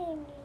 Amy.